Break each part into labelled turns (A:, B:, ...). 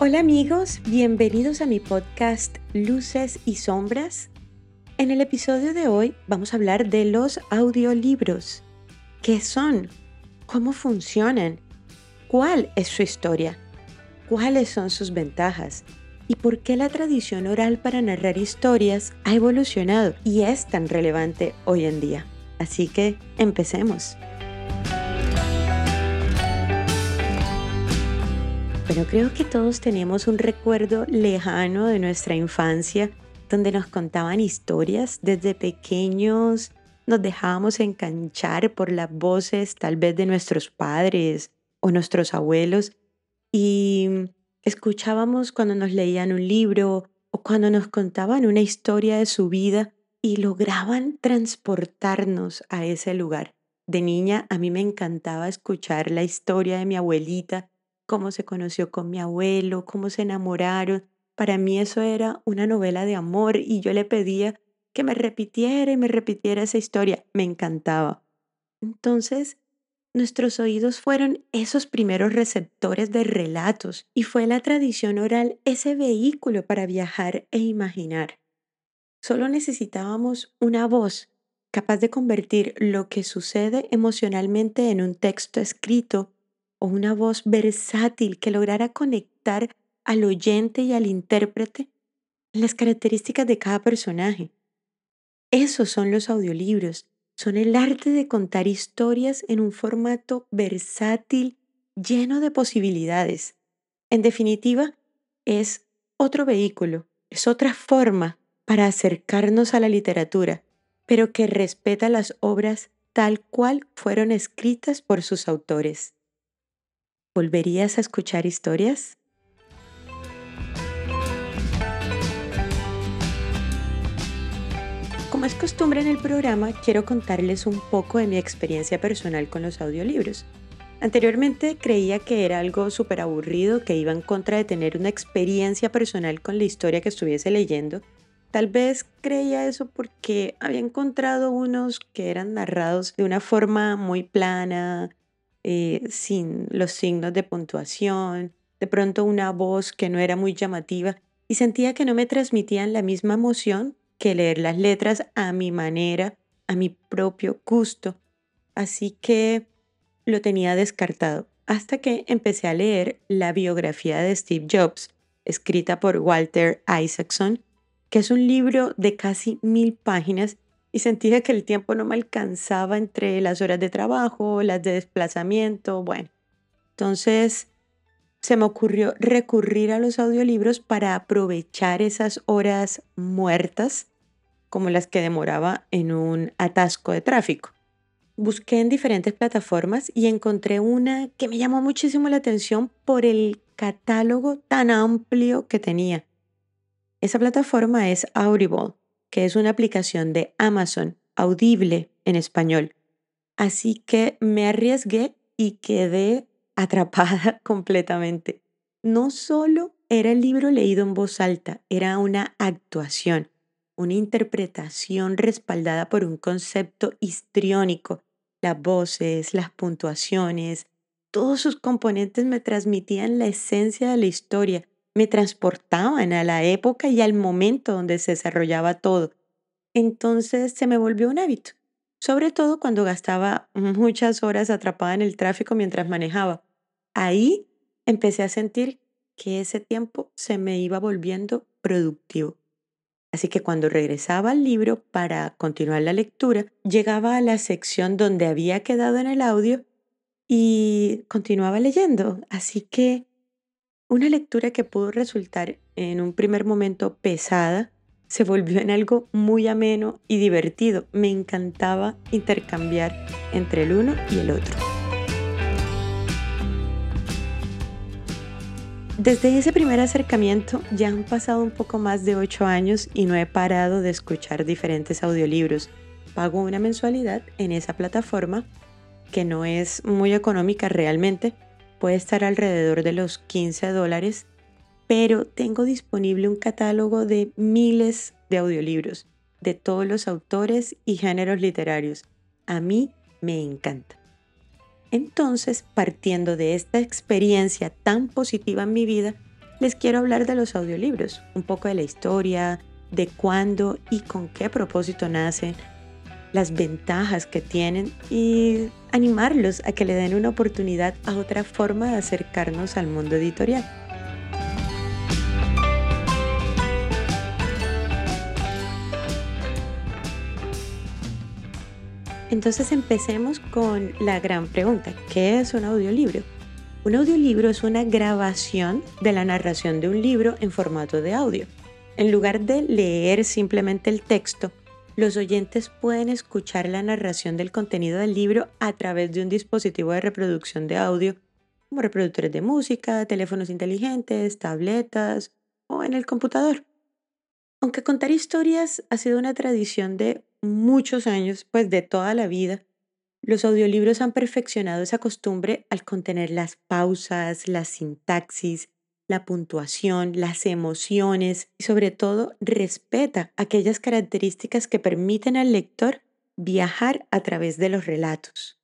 A: Hola amigos, bienvenidos a mi podcast Luces y Sombras. En el episodio de hoy vamos a hablar de los audiolibros. ¿Qué son? ¿Cómo funcionan? ¿Cuál es su historia? ¿Cuáles son sus ventajas? ¿Y por qué la tradición oral para narrar historias ha evolucionado y es tan relevante hoy en día? Así que empecemos. Bueno, creo que todos tenemos un recuerdo lejano de nuestra infancia donde nos contaban historias desde pequeños, nos dejábamos enganchar por las voces tal vez de nuestros padres o nuestros abuelos y escuchábamos cuando nos leían un libro o cuando nos contaban una historia de su vida y lograban transportarnos a ese lugar. De niña a mí me encantaba escuchar la historia de mi abuelita cómo se conoció con mi abuelo, cómo se enamoraron. Para mí eso era una novela de amor y yo le pedía que me repitiera y me repitiera esa historia. Me encantaba. Entonces, nuestros oídos fueron esos primeros receptores de relatos y fue la tradición oral ese vehículo para viajar e imaginar. Solo necesitábamos una voz capaz de convertir lo que sucede emocionalmente en un texto escrito o una voz versátil que lograra conectar al oyente y al intérprete las características de cada personaje. Esos son los audiolibros, son el arte de contar historias en un formato versátil, lleno de posibilidades. En definitiva, es otro vehículo, es otra forma para acercarnos a la literatura, pero que respeta las obras tal cual fueron escritas por sus autores. ¿Volverías a escuchar historias? Como es costumbre en el programa, quiero contarles un poco de mi experiencia personal con los audiolibros. Anteriormente creía que era algo súper aburrido, que iba en contra de tener una experiencia personal con la historia que estuviese leyendo. Tal vez creía eso porque había encontrado unos que eran narrados de una forma muy plana, eh, sin los signos de puntuación, de pronto una voz que no era muy llamativa y sentía que no me transmitían la misma emoción que leer las letras a mi manera, a mi propio gusto. Así que lo tenía descartado hasta que empecé a leer la biografía de Steve Jobs, escrita por Walter Isaacson, que es un libro de casi mil páginas y sentía que el tiempo no me alcanzaba entre las horas de trabajo, las de desplazamiento, bueno. Entonces se me ocurrió recurrir a los audiolibros para aprovechar esas horas muertas como las que demoraba en un atasco de tráfico. Busqué en diferentes plataformas y encontré una que me llamó muchísimo la atención por el catálogo tan amplio que tenía. Esa plataforma es Audible que es una aplicación de Amazon, audible en español. Así que me arriesgué y quedé atrapada completamente. No solo era el libro leído en voz alta, era una actuación, una interpretación respaldada por un concepto histriónico. Las voces, las puntuaciones, todos sus componentes me transmitían la esencia de la historia me transportaban a la época y al momento donde se desarrollaba todo. Entonces se me volvió un hábito, sobre todo cuando gastaba muchas horas atrapada en el tráfico mientras manejaba. Ahí empecé a sentir que ese tiempo se me iba volviendo productivo. Así que cuando regresaba al libro para continuar la lectura, llegaba a la sección donde había quedado en el audio y continuaba leyendo. Así que una lectura que pudo resultar en un primer momento pesada se volvió en algo muy ameno y divertido. Me encantaba intercambiar entre el uno y el otro. Desde ese primer acercamiento ya han pasado un poco más de ocho años y no he parado de escuchar diferentes audiolibros. Pago una mensualidad en esa plataforma que no es muy económica realmente, puede estar alrededor de los 15 dólares, pero tengo disponible un catálogo de miles de audiolibros de todos los autores y géneros literarios. A mí me encanta. Entonces, partiendo de esta experiencia tan positiva en mi vida, les quiero hablar de los audiolibros, un poco de la historia, de cuándo y con qué propósito nacen, las ventajas que tienen y animarlos a que le den una oportunidad a otra forma de acercarnos al mundo editorial. Entonces empecemos con la gran pregunta, ¿qué es un audiolibro? Un audiolibro es una grabación de la narración de un libro en formato de audio. En lugar de leer simplemente el texto, los oyentes pueden escuchar la narración del contenido del libro a través de un dispositivo de reproducción de audio, como reproductores de música, teléfonos inteligentes, tabletas o en el computador. Aunque contar historias ha sido una tradición de muchos años, pues de toda la vida, los audiolibros han perfeccionado esa costumbre al contener las pausas, la sintaxis, la puntuación, las emociones y sobre todo respeta aquellas características que permiten al lector viajar a través de los relatos.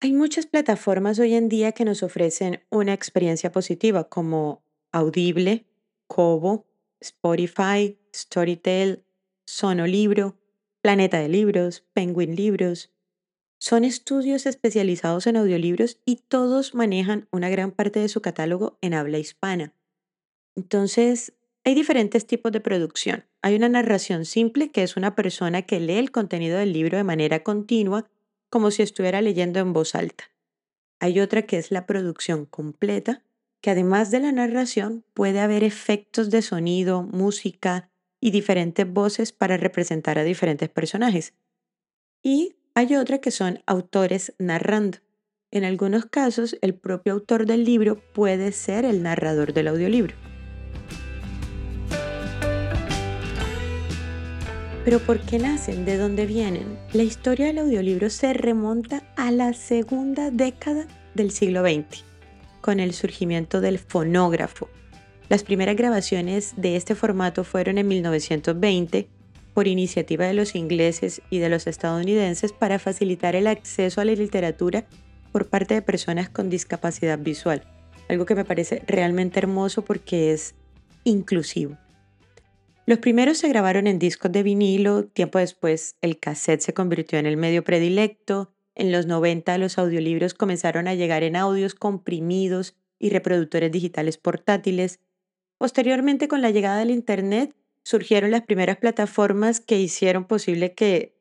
A: Hay muchas plataformas hoy en día que nos ofrecen una experiencia positiva como Audible, Kobo, Spotify, Storytel, Sonolibro, Planeta de Libros, Penguin Libros, son estudios especializados en audiolibros y todos manejan una gran parte de su catálogo en habla hispana. Entonces, hay diferentes tipos de producción. Hay una narración simple, que es una persona que lee el contenido del libro de manera continua, como si estuviera leyendo en voz alta. Hay otra que es la producción completa, que además de la narración puede haber efectos de sonido, música y diferentes voces para representar a diferentes personajes. Y hay otra que son autores narrando. En algunos casos, el propio autor del libro puede ser el narrador del audiolibro. Pero ¿por qué nacen? ¿De dónde vienen? La historia del audiolibro se remonta a la segunda década del siglo XX, con el surgimiento del fonógrafo. Las primeras grabaciones de este formato fueron en 1920 por iniciativa de los ingleses y de los estadounidenses para facilitar el acceso a la literatura por parte de personas con discapacidad visual, algo que me parece realmente hermoso porque es inclusivo. Los primeros se grabaron en discos de vinilo, tiempo después el cassette se convirtió en el medio predilecto, en los 90 los audiolibros comenzaron a llegar en audios comprimidos y reproductores digitales portátiles. Posteriormente, con la llegada del Internet, surgieron las primeras plataformas que hicieron posible que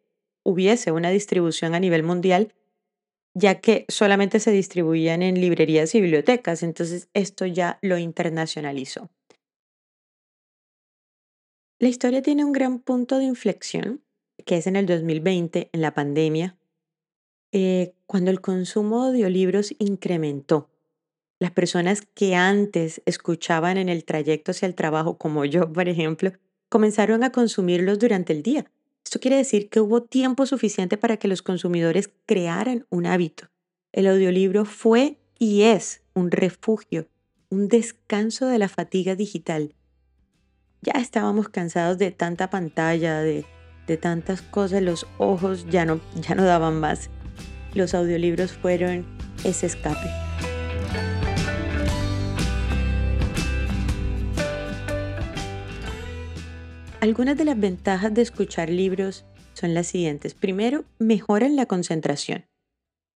A: hubiese una distribución a nivel mundial, ya que solamente se distribuían en librerías y bibliotecas, entonces esto ya lo internacionalizó. La historia tiene un gran punto de inflexión, que es en el 2020, en la pandemia, eh, cuando el consumo de audiolibros incrementó. Las personas que antes escuchaban en el trayecto hacia el trabajo, como yo, por ejemplo, comenzaron a consumirlos durante el día. Esto quiere decir que hubo tiempo suficiente para que los consumidores crearan un hábito. El audiolibro fue y es un refugio, un descanso de la fatiga digital. Ya estábamos cansados de tanta pantalla, de, de tantas cosas, los ojos ya no, ya no daban más. Los audiolibros fueron ese escape. Algunas de las ventajas de escuchar libros son las siguientes. Primero, mejoran la concentración.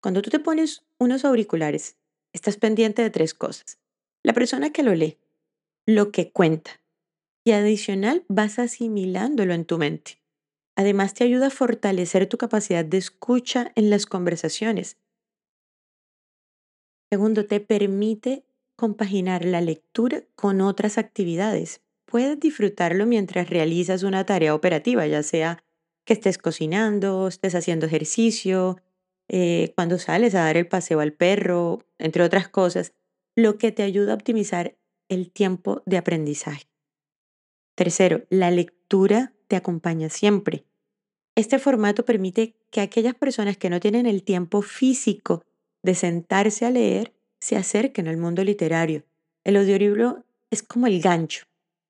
A: Cuando tú te pones unos auriculares, estás pendiente de tres cosas. La persona que lo lee, lo que cuenta y adicional vas asimilándolo en tu mente. Además te ayuda a fortalecer tu capacidad de escucha en las conversaciones. Segundo, te permite compaginar la lectura con otras actividades puedes disfrutarlo mientras realizas una tarea operativa, ya sea que estés cocinando, estés haciendo ejercicio, eh, cuando sales a dar el paseo al perro, entre otras cosas, lo que te ayuda a optimizar el tiempo de aprendizaje. Tercero, la lectura te acompaña siempre. Este formato permite que aquellas personas que no tienen el tiempo físico de sentarse a leer se acerquen al mundo literario. El audiolibro es como el gancho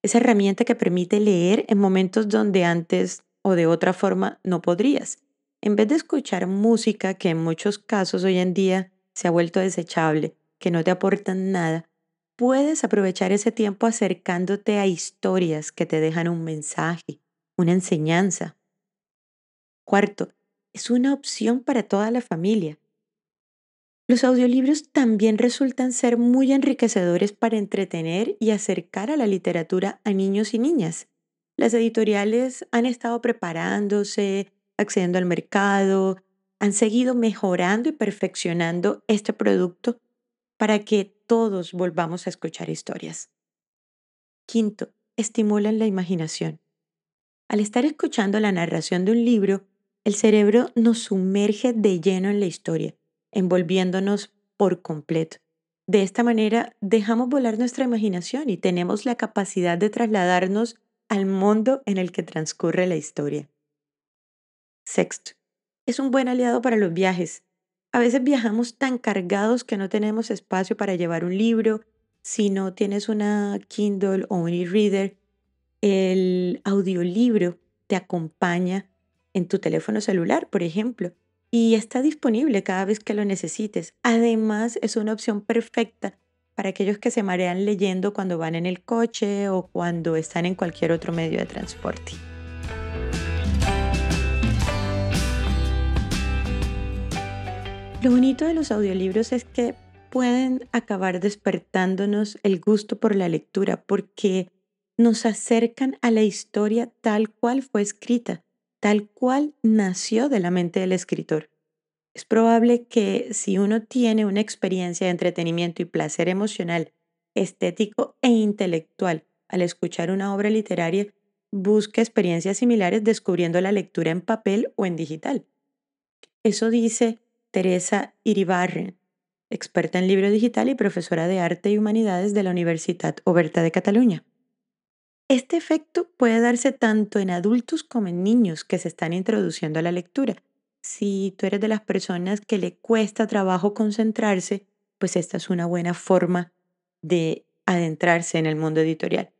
A: esa herramienta que permite leer en momentos donde antes o de otra forma no podrías. En vez de escuchar música que en muchos casos hoy en día se ha vuelto desechable, que no te aportan nada, puedes aprovechar ese tiempo acercándote a historias que te dejan un mensaje, una enseñanza. Cuarto, es una opción para toda la familia. Los audiolibros también resultan ser muy enriquecedores para entretener y acercar a la literatura a niños y niñas. Las editoriales han estado preparándose, accediendo al mercado, han seguido mejorando y perfeccionando este producto para que todos volvamos a escuchar historias. Quinto, estimulan la imaginación. Al estar escuchando la narración de un libro, el cerebro nos sumerge de lleno en la historia, envolviéndonos por completo. De esta manera dejamos volar nuestra imaginación y tenemos la capacidad de trasladarnos al mundo en el que transcurre la historia. Sexto, es un buen aliado para los viajes. A veces viajamos tan cargados que no tenemos espacio para llevar un libro. Si no tienes una Kindle o un e-reader, el audiolibro te acompaña en tu teléfono celular, por ejemplo, y está disponible cada vez que lo necesites. Además, es una opción perfecta para aquellos que se marean leyendo cuando van en el coche o cuando están en cualquier otro medio de transporte. Lo bonito de los audiolibros es que pueden acabar despertándonos el gusto por la lectura porque nos acercan a la historia tal cual fue escrita, tal cual nació de la mente del escritor. Es probable que si uno tiene una experiencia de entretenimiento y placer emocional, estético e intelectual al escuchar una obra literaria, busque experiencias similares descubriendo la lectura en papel o en digital. Eso dice Teresa Iribarren, experta en libro digital y profesora de arte y humanidades de la Universidad Oberta de Cataluña. Este efecto puede darse tanto en adultos como en niños que se están introduciendo a la lectura. Si tú eres de las personas que le cuesta trabajo concentrarse, pues esta es una buena forma de adentrarse en el mundo editorial.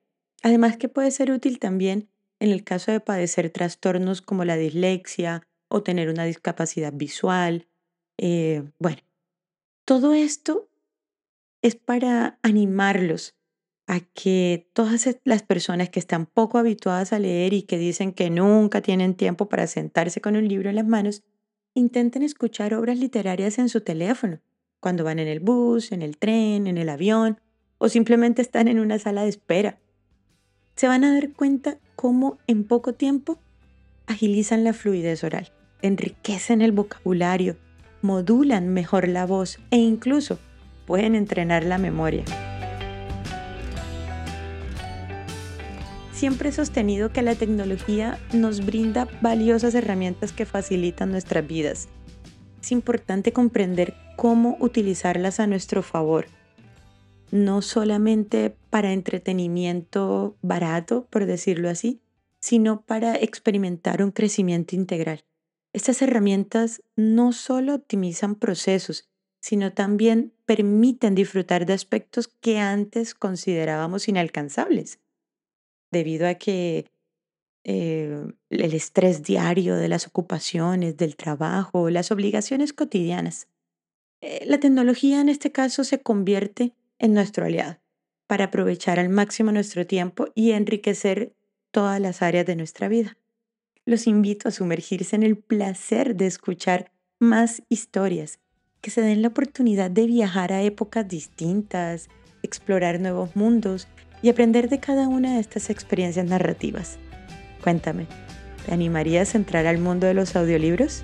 A: Además que puede ser útil también en el caso de padecer trastornos como la dislexia o tener una discapacidad visual eh, bueno, todo esto es para animarlos a que todas las personas que están poco habituadas a leer y que dicen que nunca tienen tiempo para sentarse con un libro en las manos, intenten escuchar obras literarias en su teléfono, cuando van en el bus, en el tren, en el avión o simplemente están en una sala de espera. Se van a dar cuenta cómo en poco tiempo agilizan la fluidez oral, enriquecen el vocabulario, modulan mejor la voz e incluso pueden entrenar la memoria. Siempre he sostenido que la tecnología nos brinda valiosas herramientas que facilitan nuestras vidas. Es importante comprender cómo utilizarlas a nuestro favor, no solamente para entretenimiento barato, por decirlo así, sino para experimentar un crecimiento integral. Estas herramientas no solo optimizan procesos, sino también permiten disfrutar de aspectos que antes considerábamos inalcanzables, debido a que eh, el estrés diario de las ocupaciones, del trabajo, las obligaciones cotidianas. Eh, la tecnología en este caso se convierte en nuestro aliado para aprovechar al máximo nuestro tiempo y enriquecer todas las áreas de nuestra vida los invito a sumergirse en el placer de escuchar más historias, que se den la oportunidad de viajar a épocas distintas, explorar nuevos mundos y aprender de cada una de estas experiencias narrativas. Cuéntame, ¿te animarías a entrar al mundo de los audiolibros?